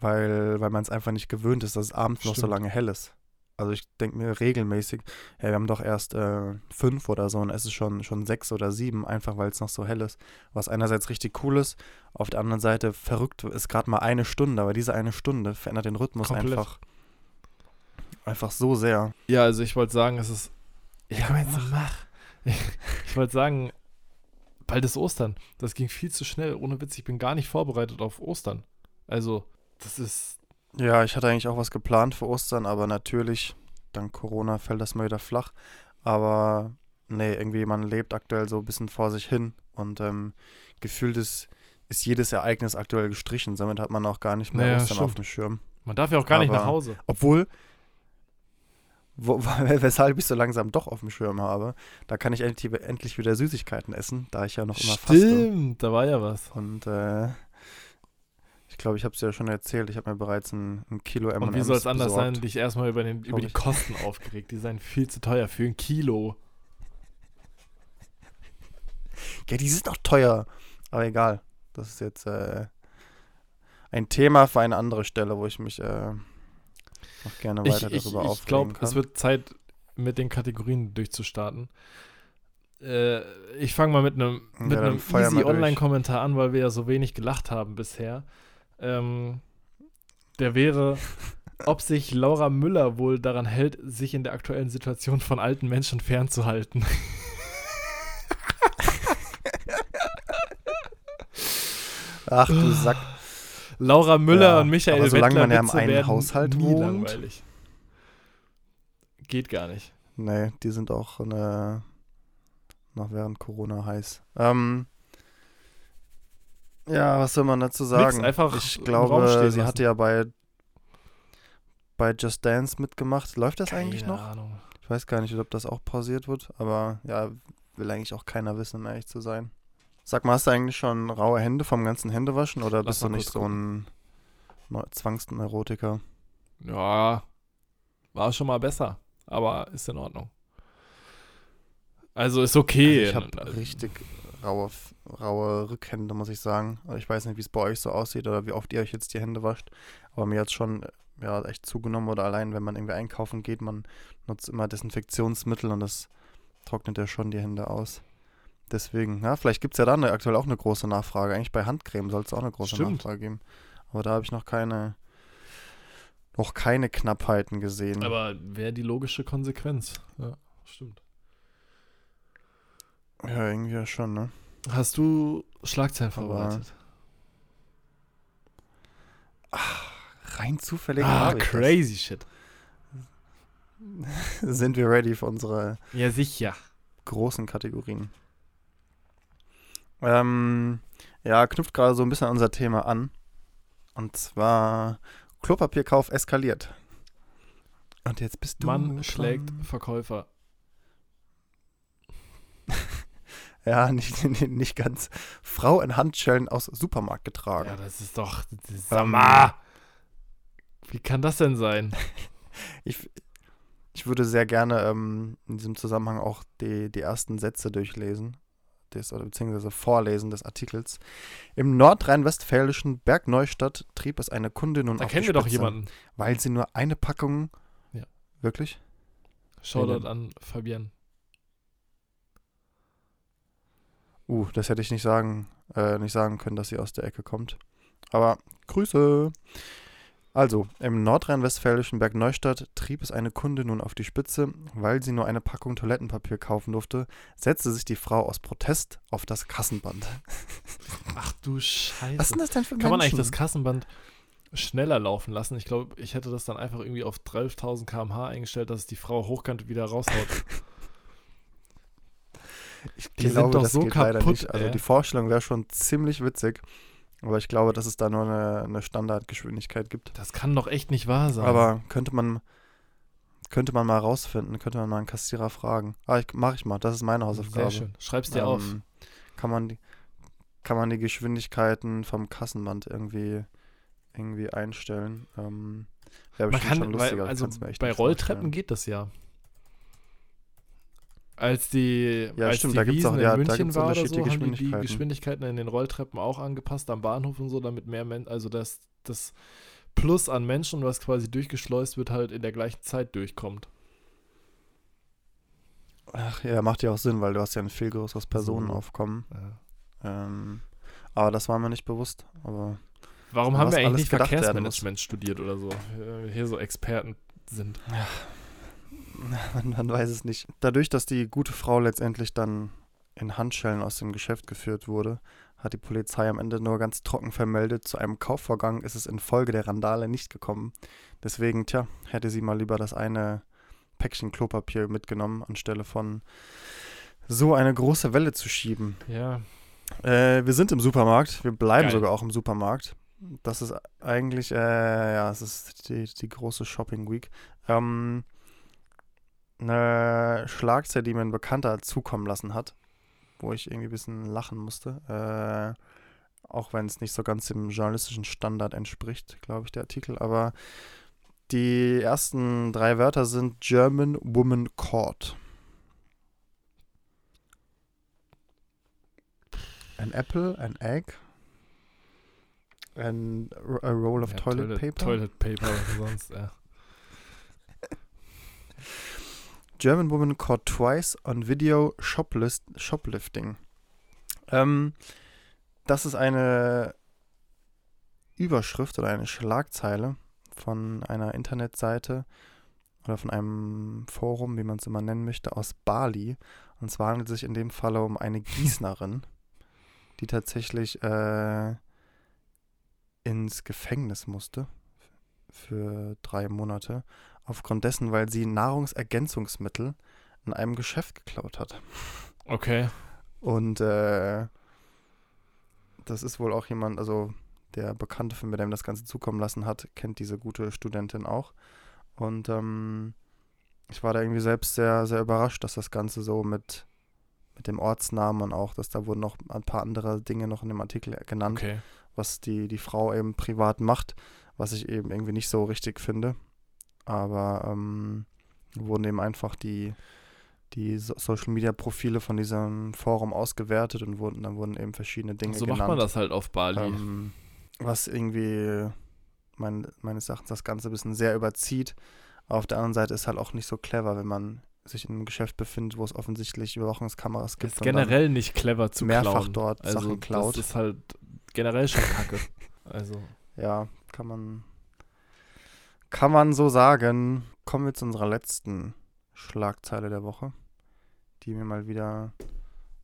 weil, weil man es einfach nicht gewöhnt ist, dass es abends noch so Stimmt. lange hell ist. Also ich denke mir regelmäßig, hey, wir haben doch erst äh, fünf oder so und es ist schon, schon sechs oder sieben, einfach weil es noch so hell ist. Was einerseits richtig cool ist, auf der anderen Seite verrückt ist gerade mal eine Stunde, aber diese eine Stunde verändert den Rhythmus Komplett. einfach, einfach so sehr. Ja, also ich wollte sagen, es ist. Ja, jetzt, mach. Ich wollte sagen, bald ist Ostern. Das ging viel zu schnell. Ohne Witz, ich bin gar nicht vorbereitet auf Ostern. Also, das ist. Ja, ich hatte eigentlich auch was geplant für Ostern, aber natürlich, dank Corona fällt das mal wieder flach. Aber nee, irgendwie, man lebt aktuell so ein bisschen vor sich hin und ähm, gefühlt ist, ist jedes Ereignis aktuell gestrichen. Somit hat man auch gar nicht mehr Naja, Ostern auf stimmt. dem Schirm. Man darf ja auch gar nicht Aber- nach Hause. Obwohl, wo, weshalb ich so langsam doch auf dem Schirm habe, da kann ich endlich, endlich wieder Süßigkeiten essen, da ich ja noch immer faste. Stimmt, da war ja was. Und äh, ich glaube, ich habe es ja schon erzählt, ich habe mir bereits ein, ein Kilo M&M's Und wie soll es anders besorgt. sein, dich erstmal über, den, über die. Kosten aufgeregt? Die seien viel zu teuer für ein Kilo. Ja, die sind doch teuer. Aber egal. Das ist jetzt äh, ein Thema für eine andere Stelle, wo ich mich äh, noch gerne Ich, weiter ich, darüber ich aufregen glaube, es wird Zeit, mit den Kategorien durchzustarten. Äh, ich fange mal mit einem Ja, mit einem feuer easy. Online-Kommentar an, weil wir ja so wenig gelacht haben bisher. Ähm, der wäre, ob sich Laura Müller wohl daran hält, sich in der aktuellen Situation von alten Menschen fernzuhalten. Ach du Sack. Laura Müller Ja, und Michael aber solange Wettler man ja im einen Haushalt wohnt. langweilig. Geht gar nicht. Nee, die sind auch äh, noch während Corona heiß. Ähm, ja, was soll man dazu sagen? einfach ich glaube, sie lassen. hatte ja bei, bei Just Dance mitgemacht. Läuft das eigentlich Keine noch? Ahnung. Ich weiß gar nicht, ob das auch pausiert wird, aber ja, will eigentlich auch keiner wissen, um ehrlich zu sein. Sag mal, hast du eigentlich schon raue Hände vom ganzen Händewaschen oder Lass bist du nicht so ein Neu- Zwangsneurotiker? Ja, War schon mal besser, aber ist in Ordnung. Also ist okay. Also ich habe richtig raue, raue Rückhände, muss ich sagen. Ich weiß nicht, wie es bei euch so aussieht oder wie oft ihr euch jetzt die Hände wascht. Aber mir hat es schon ja, echt zugenommen oder allein, wenn man irgendwie einkaufen geht, man nutzt immer Desinfektionsmittel und das trocknet ja schon die Hände aus. Deswegen, ja, vielleicht gibt es ja da eine, aktuell auch eine große Nachfrage. Eigentlich bei Handcreme soll es auch eine große Stimmt. Nachfrage geben. Aber da habe ich noch keine, noch keine Knappheiten gesehen. Aber wäre die logische Konsequenz. Ja, stimmt. ja, irgendwie ja schon, ne? Hast du Schlagzeilen Aber- vorbereitet? Rein zufällig Ah, crazy shit. das. sind wir ready für unsere Ja, sicher. großen Kategorien. Ähm, ja, knüpft gerade so ein bisschen an unser Thema an. Und zwar Klopapierkauf eskaliert. Und jetzt bist du. Mann schlägt Verkäufer. Ja, nicht, nicht, nicht ganz. Frau in Handschellen aus Supermarkt getragen. Ja, das ist doch. Das ist, Ähm! Wie kann das denn sein? Ich, ich würde sehr gerne ähm, in diesem Zusammenhang auch die, die ersten Sätze durchlesen. Des, oder beziehungsweise vorlesen des Artikels. Im nordrhein-westfälischen Bergneustadt trieb es eine Kundin nun Da auf kennen wir doch Spitze, jemanden. Weil sie nur eine Packung. Ja. Wirklich? Shoutout an Fabienne. Uh, das hätte ich nicht sagen, äh, nicht sagen können, dass sie aus der Ecke kommt. Aber Grüße. Also, im nordrhein-westfälischen Bergneustadt trieb es eine Kunde nun auf die Spitze, weil sie nur eine Packung Toilettenpapier kaufen durfte, setzte sich die Frau aus Protest auf das Kassenband. Ach du Scheiße. Was ist denn das denn für Kann man eigentlich Menschen? das Kassenband schneller laufen lassen? Ich glaube, ich hätte das dann einfach irgendwie auf 12.000 km/h eingestellt, dass es die Frau hochkant wieder raushaut. Ich Die sind glaube, doch das so geht leider kaputt, nicht. Also ey. die Vorstellung wäre schon ziemlich witzig, aber ich glaube, dass es da nur eine, eine Standardgeschwindigkeit gibt. Das kann doch echt nicht wahr sein. Aber könnte man könnte man mal rausfinden, könnte man mal einen Kassierer fragen. Ah, ich, mach ich mal, das ist meine Hausaufgabe. Sehr schön. Schreib's dir auf. Ähm, Kann man die kann man die Geschwindigkeiten vom Kassenband irgendwie irgendwie einstellen. Ähm, wäre bestimmt kann, schon weil, lustiger. ich also kann's mir echt bei Rolltreppen vorstellen. geht das ja. Als die, Ja, als stimmt, die da Wiesen auch- ja, in München gibt's war oder so, haben die die Geschwindigkeiten. Geschwindigkeiten in den Rolltreppen auch angepasst am Bahnhof und so, damit mehr Menschen, also das, das Plus an Menschen, was quasi durchgeschleust wird, halt in der gleichen Zeit durchkommt. Ach ja, macht ja auch Sinn, weil du hast ja ein viel größeres So. Personenaufkommen. Ja. Ähm, aber das war mir nicht bewusst. Aber Warum haben wir eigentlich nicht Verkehrsmanagement studiert oder so? Äh, Hier so Experten sind. man, man weiß es nicht. Dadurch, dass die gute Frau letztendlich dann in Handschellen aus dem Geschäft geführt wurde, hat die Polizei am Ende nur ganz trocken vermeldet, zu einem Kaufvorgang ist es infolge der Randale nicht gekommen. Deswegen, tja, hätte sie mal lieber das eine Päckchen Klopapier mitgenommen, anstelle von so eine große Welle zu schieben. Ja, Äh, wir sind im Supermarkt, wir bleiben Geil. sogar auch im Supermarkt. Das ist eigentlich, äh, ja, es ist die, die große Shopping Week. Ähm, eine Schlagzeile, die mir ein Bekannter zukommen lassen hat, wo ich irgendwie ein bisschen lachen musste. Äh, auch wenn es nicht so ganz dem journalistischen Standard entspricht, glaube ich, der Artikel. Aber die ersten drei Wörter sind German Woman Caught. An apple, an egg, and a roll of ja, toilet, paper. Toilet Paper oder sonst, ja. German woman caught twice on video shoplist, shoplifting. Ähm, das ist eine Überschrift oder eine Schlagzeile von einer Internetseite oder von einem Forum, wie man es immer nennen möchte, aus Bali. Und zwar handelt es sich in dem Falle um eine Gießnerin, die tatsächlich äh, ins Gefängnis musste für drei Monate aufgrund dessen, weil sie Nahrungsergänzungsmittel in einem Geschäft geklaut hat. Okay. Und äh, das ist wohl auch jemand, also der Bekannte von mir, der ihm das Ganze zukommen lassen hat, kennt diese gute Studentin auch. Und ähm, ich war da irgendwie selbst sehr, sehr überrascht, dass das Ganze so mit, mit dem Ortsnamen und auch, dass da wurden noch ein paar andere Dinge noch in dem Artikel genannt Okay. was die, die Frau eben privat macht, was ich eben irgendwie nicht so richtig finde. Aber ähm, wurden eben einfach die, die so Social Media Profile von diesem Forum ausgewertet und wurden, dann wurden eben verschiedene Dinge so genannt. macht man das halt auf Bali. Ähm, was irgendwie mein, meines Erachtens das Ganze ein bisschen sehr überzieht. Auf der anderen Seite ist halt auch nicht so clever, wenn man sich in einem Geschäft befindet, wo es offensichtlich Überwachungskameras gibt. ist generell nicht clever zu mehrfach klauen. dort also Sachen klaut. Das ist halt generell schon kacke. also, Ja, kann man, kann man so sagen. Kommen wir zu unserer letzten Schlagzeile der Woche, die mir mal wieder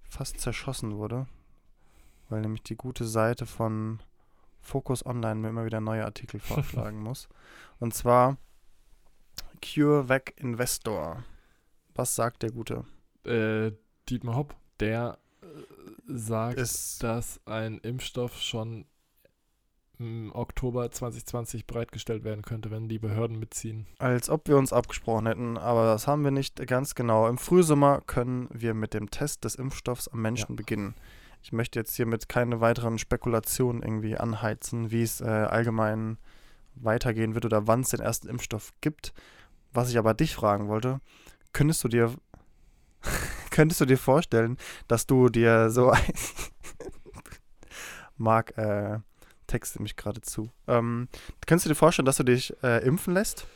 fast zerschossen wurde, weil nämlich die gute Seite von Focus Online mir immer wieder neue Artikel vorschlagen muss. Und zwar CureVac Investor. Was sagt der Gute? äh, Dietmar Hopp, der äh, sagt, Ist dass ein Impfstoff schon im Oktober 2020 bereitgestellt werden könnte, wenn die Behörden mitziehen. Als ob wir uns abgesprochen hätten, aber das haben wir nicht ganz genau. Im Frühsommer können wir mit dem Test des Impfstoffs am Menschen beginnen. Ich möchte jetzt hiermit keine weiteren Spekulationen irgendwie anheizen, wie es äh, allgemein weitergehen wird oder wann es den ersten Impfstoff gibt. Was ich aber dich fragen wollte, könntest du dir könntest du dir vorstellen, dass du dir so ein Marc äh, textet mich gerade zu. Ähm, könntest du dir vorstellen, dass du dich äh, impfen lässt?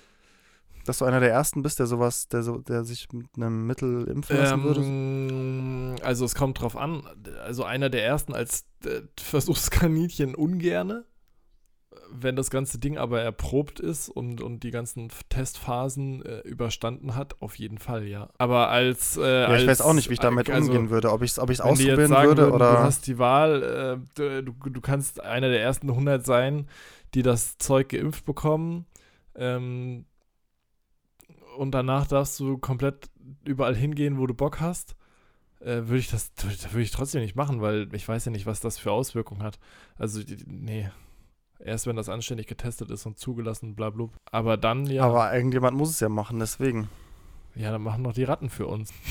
Dass du einer der ersten bist, der sowas, der so, der sich mit einem Mittel impfen lassen würde? Ähm, also es kommt drauf an. Also einer der ersten als äh, Versuchskaninchen ungerne. Wenn das ganze Ding aber erprobt ist und, und die ganzen Testphasen äh, überstanden hat, auf jeden Fall, ja. Aber als. Äh, Ja, ich als, weiß auch nicht, wie ich damit also, umgehen würde. Ob ich es ob ich's ausprobieren würde würden, oder. du hast die Wahl, äh, du, du kannst einer der ersten 100 sein, die das Zeug geimpft bekommen. Ähm, und danach darfst du komplett überall hingehen, wo du Bock hast. Äh, würde ich das würde ich trotzdem nicht machen, weil ich weiß ja nicht, was das für Auswirkungen hat. Also, nee. Erst wenn das anständig getestet ist und zugelassen, bla bla. Aber dann, ja, Aber irgendjemand muss es ja machen, deswegen. ja, dann machen noch die Ratten für uns.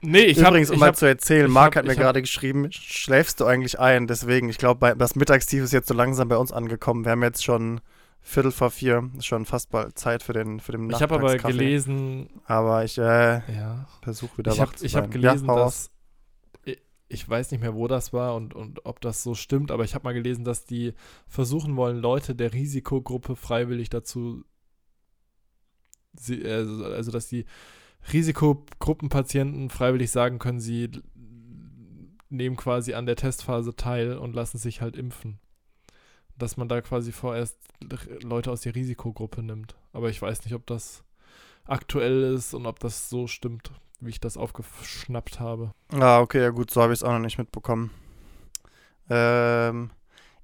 nee, ich habe Übrigens, um ich mal hab, zu erzählen, ich Marc hab- hat mir ich hab- gerade geschrieben, schläfst du eigentlich ein? Deswegen, ich glaube, das Mittagstief ist jetzt so langsam bei uns angekommen. Wir haben jetzt schon Viertel vor vier, ist schon fast bald Zeit für den für den ich habe aber gelesen, Aber ich äh, ja, versuche wieder ich wach habe zu ich hab bleiben. gelesen, ja, dass ich, weiß nicht mehr, wo das war und, und ob das so stimmt, aber ich habe mal gelesen, dass die versuchen wollen, Leute der Risikogruppe freiwillig dazu, sie, also, also dass die Risikogruppenpatienten freiwillig sagen können, sie nehmen quasi an der Testphase teil und lassen sich halt impfen. Dass man da quasi vorerst Leute aus der Risikogruppe nimmt. Aber ich weiß nicht, ob das aktuell ist und ob das so stimmt, wie ich das aufgeschnappt habe. Ah, okay, ja gut, so habe ich es auch noch nicht mitbekommen. Ähm,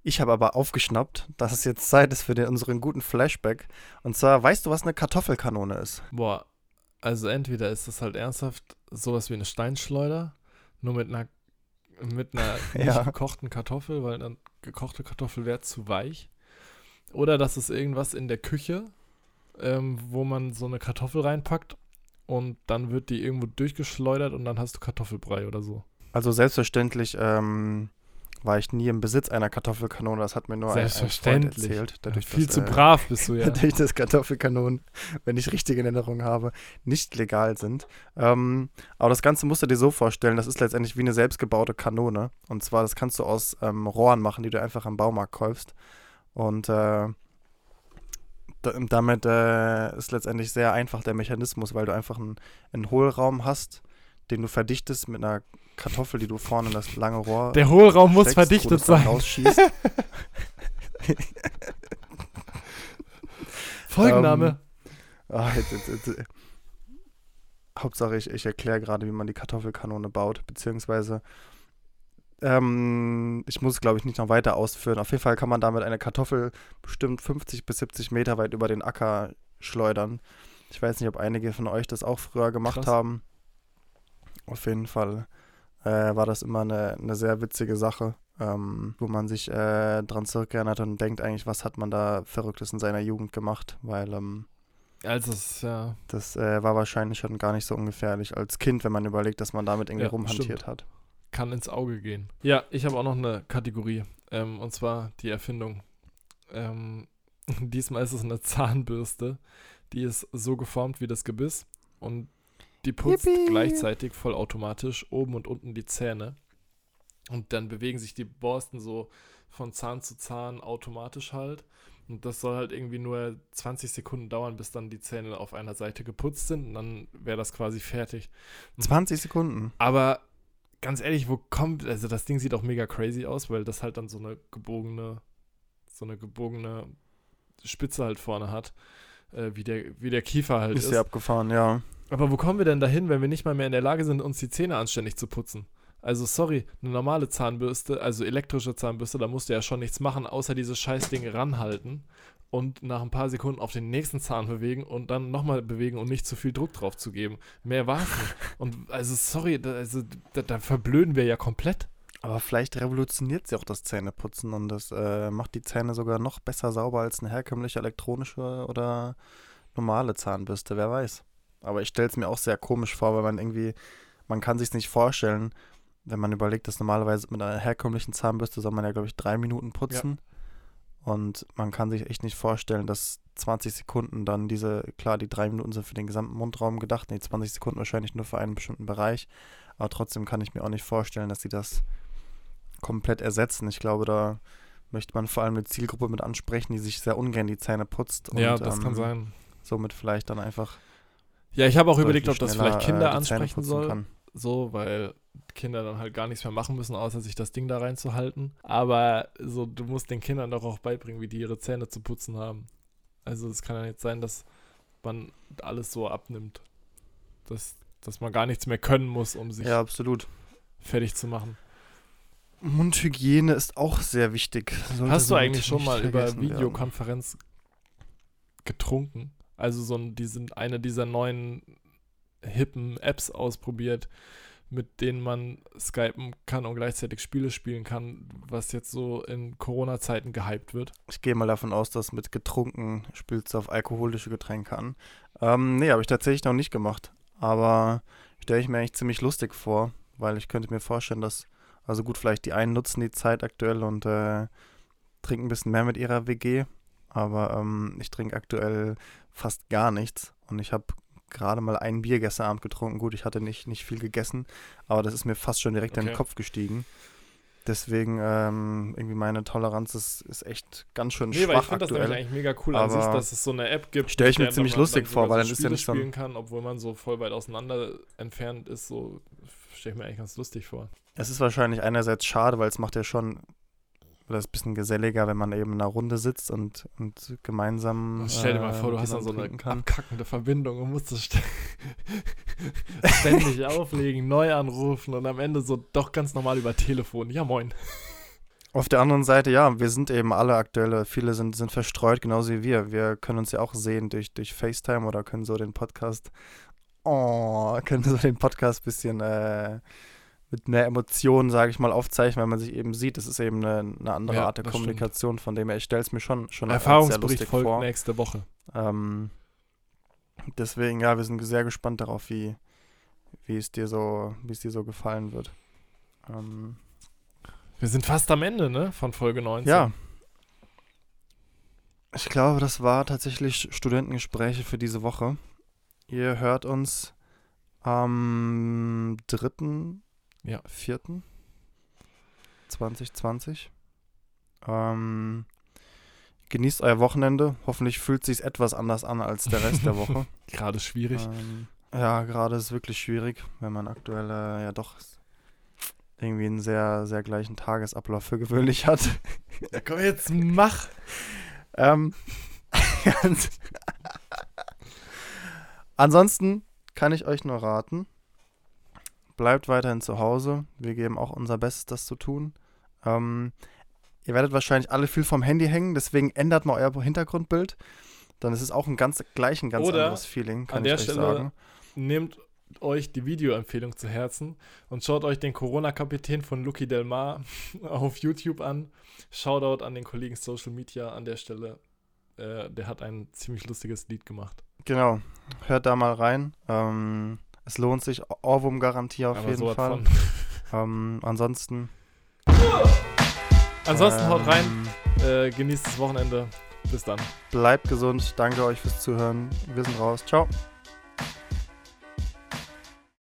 ich habe aber aufgeschnappt, dass es jetzt Zeit ist für den, unseren guten Flashback. Und zwar, weißt du, was eine Kartoffelkanone ist? Boah, also entweder ist das halt ernsthaft sowas wie eine Steinschleuder, nur mit einer mit einer nicht Ja. gekochten Kartoffel, weil dann gekochte Kartoffel wäre zu weich. Oder das ist irgendwas in der Küche, ähm, wo man so eine Kartoffel reinpackt und dann wird die irgendwo durchgeschleudert und dann hast du Kartoffelbrei oder so. Also selbstverständlich ähm, war ich nie im Besitz einer Kartoffelkanone. Das hat mir nur ein, ein Freund Selbstverständlich. erzählt. Dadurch, Viel dass, zu äh, brav bist du ja. dadurch, dass Kartoffelkanonen, wenn ich richtig in Erinnerung habe, nicht legal sind. Ähm, aber das Ganze musst du dir so vorstellen, das ist letztendlich wie eine selbstgebaute Kanone. Und zwar, das kannst du aus ähm, Rohren machen, die du einfach am Baumarkt kaufst. Und äh, damit äh, ist letztendlich sehr einfach der Mechanismus, weil du einfach einen, einen Hohlraum hast, den du verdichtest mit einer Kartoffel, die du vorne in das lange Rohr Der Hohlraum muss steckst, wo verdichtet sein. rausschießt. Folgenname. Ah, jetzt, jetzt, jetzt, Hauptsache, ich, ich erkläre gerade, wie man die Kartoffelkanone baut, beziehungsweise ähm, ich muss, glaube ich, nicht noch weiter ausführen. Auf jeden Fall kann man damit eine Kartoffel bestimmt 50 bis 70 Meter weit über den Acker schleudern. Ich weiß nicht, ob einige von euch das auch früher gemacht Krass. haben. Auf jeden Fall äh, war das immer eine, eine sehr witzige Sache, ähm, wo man sich äh, dran zurückerinnert und denkt eigentlich, was hat man da Verrücktes in seiner Jugend gemacht, weil ähm, Also es ist ja das äh, war wahrscheinlich schon gar nicht so ungefährlich als Kind, wenn man überlegt, dass man damit irgendwie Ja, rumhantiert hat. Kann ins Auge gehen. Ja, ich habe auch noch eine Kategorie. Ähm, und zwar die Erfindung. Ähm, diesmal ist es eine Zahnbürste, die ist so geformt wie das Gebiss und die putzt Yippie. gleichzeitig vollautomatisch oben und unten die Zähne. Und dann bewegen sich die Borsten so von Zahn zu Zahn automatisch halt. Und das soll halt irgendwie nur 20 Sekunden dauern, bis dann die Zähne auf einer Seite geputzt sind. Und dann wäre das quasi fertig. 20 Sekunden. Aber ganz ehrlich, wo kommt, also das Ding sieht auch mega crazy aus, weil das halt dann so eine gebogene, so eine gebogene Spitze halt vorne hat, äh, wie, der, wie der Kiefer halt Ist ist. ja abgefahren, ja. Aber wo kommen wir denn dahin, wenn wir nicht mal mehr in der Lage sind, uns die Zähne anständig zu putzen? Also sorry, eine normale Zahnbürste, also elektrische Zahnbürste, da musst du ja schon nichts machen, außer dieses Scheißding ranhalten und nach ein paar Sekunden auf den nächsten Zahn bewegen und dann nochmal bewegen und nicht zu viel Druck drauf zu geben. Mehr war. Und also sorry, da, also, da, da verblöden wir ja komplett. Aber vielleicht revolutioniert sie auch das Zähneputzen und das äh, macht die Zähne sogar noch besser sauber als eine herkömmliche elektronische oder normale Zahnbürste, wer weiß. Aber ich stelle es mir auch sehr komisch vor, weil man irgendwie, man kann sich nicht vorstellen, wenn man überlegt, dass normalerweise mit einer herkömmlichen Zahnbürste soll man ja, glaube ich, drei Minuten putzen. Und man kann sich echt nicht vorstellen, dass 20 Sekunden dann diese, klar, die drei Minuten sind für den gesamten Mundraum gedacht, nee, 20 Sekunden wahrscheinlich nur für einen bestimmten Bereich. Aber trotzdem kann ich mir auch nicht vorstellen, dass sie das komplett ersetzen. Ich glaube, da möchte man vor allem eine Zielgruppe mit ansprechen, die sich sehr ungern die Zähne putzt. ja, und, das ähm, kann sein. Somit vielleicht dann einfach. Ja, ich habe auch überlegt, ob das vielleicht Kinder äh, Zähne ansprechen soll. kann. so, weil Kinder dann halt gar nichts mehr machen müssen, außer sich das Ding da reinzuhalten. Aber so, du musst den Kindern doch auch beibringen, wie die ihre Zähne zu putzen haben. Also es kann ja nicht sein, dass man alles so abnimmt. Dass, dass man gar nichts mehr können muss, um sich Ja, absolut. fertig zu machen. Mundhygiene ist auch sehr wichtig. Sollte Hast du eigentlich schon mal über. Videokonferenz getrunken? Also so ein, die sind eine dieser neuen hippen Apps ausprobiert, mit denen man skypen kann und gleichzeitig Spiele spielen kann, was jetzt so in Corona-Zeiten gehypt wird. Ich gehe mal davon aus, dass mit getrunken spielst du auf alkoholische Getränke an. Ähm, nee, habe ich tatsächlich noch nicht gemacht. Aber stelle ich mir eigentlich ziemlich lustig vor, weil ich könnte mir vorstellen, dass, also gut, vielleicht die einen nutzen die Zeit aktuell und äh, trinken ein bisschen mehr mit ihrer WG. Aber ähm, ich trinke aktuell fast gar nichts. Und ich habe gerade mal ein Bier gestern Abend getrunken. Gut, ich hatte nicht, nicht viel gegessen, aber das ist mir fast schon direkt in den Okay. Kopf gestiegen. Deswegen, ähm, irgendwie meine Toleranz ist, ist echt ganz schön Nee, weil ich schwach finde das nämlich eigentlich mega cool an sich, dass es so eine App gibt. stell ich mir ziemlich lustig vor, weil so dann ist ja nicht so spielen kann, obwohl man so voll weit auseinander entfernt ist, so stelle ich mir eigentlich ganz lustig vor. Es ist wahrscheinlich einerseits schade, weil es macht ja schon, oder ist ein bisschen geselliger, wenn man eben in einer Runde sitzt und, und gemeinsam. Stell dir mal äh, vor, du hast dann so eine kann. abkackende Verbindung und musst das st ständig auflegen, neu anrufen und am Ende so doch ganz normal über Telefon. Ja, moin. Auf der anderen Seite, ja, wir sind eben alle aktuelle, viele sind, sind verstreut, genauso wie wir. Wir können uns ja auch sehen durch, durch FaceTime oder können so den Podcast, oh, können so den Podcast ein bisschen äh, mit mehr Emotionen, sage ich mal, aufzeichnen, weil man sich eben sieht. Das ist eben eine, eine andere Ja, Art der das stimmt. Kommunikation, von dem her, ich stelle es mir schon, schon als Erfahrungsbericht sehr lustig folgt vor. nächste Woche. Ähm, deswegen, ja, wir sind sehr gespannt darauf, wie, wie es dir so, wie es dir so gefallen wird. Ähm, Wir sind fast am Ende, ne? Von Folge 19. ja. Ich glaube, das war tatsächlich Studentengespräche für diese Woche. Ihr hört uns am 3. Ja. 4. 2020. Ähm, genießt euer Wochenende. Hoffentlich fühlt sich etwas anders an als der Rest der Woche. Gerade schwierig. Ähm, ja, gerade ist es wirklich schwierig, wenn man aktuell äh, ja doch irgendwie einen sehr, sehr gleichen Tagesablauf für gewöhnlich hat. Ja, komm jetzt, mach. ähm, Ansonsten kann ich euch nur raten, bleibt weiterhin zu Hause. Wir geben auch unser Bestes, das zu tun. Ähm, ihr werdet wahrscheinlich alle viel vom Handy hängen, deswegen ändert mal euer Hintergrundbild. Dann ist es auch ein ganz, gleich ein ganz Oder anderes Feeling, kann an ich der euch Stelle sagen. Nehmt euch die Videoempfehlung zu Herzen und schaut euch den Corona-Kapitän von Lucky Del Mar auf YouTube an. Shoutout an den Kollegen Social Media an der Stelle. Äh, der hat ein ziemlich lustiges Lied gemacht. Genau, hört da mal rein. Ähm, es lohnt sich, Ohrwurm-Garantie auf Aber jeden sowas Fall. Ähm, ansonsten. Ansonsten haut rein. ähm, Äh, genießt das Wochenende. Bis dann. Bleibt gesund. Danke euch fürs Zuhören. Wir sind raus. Ciao.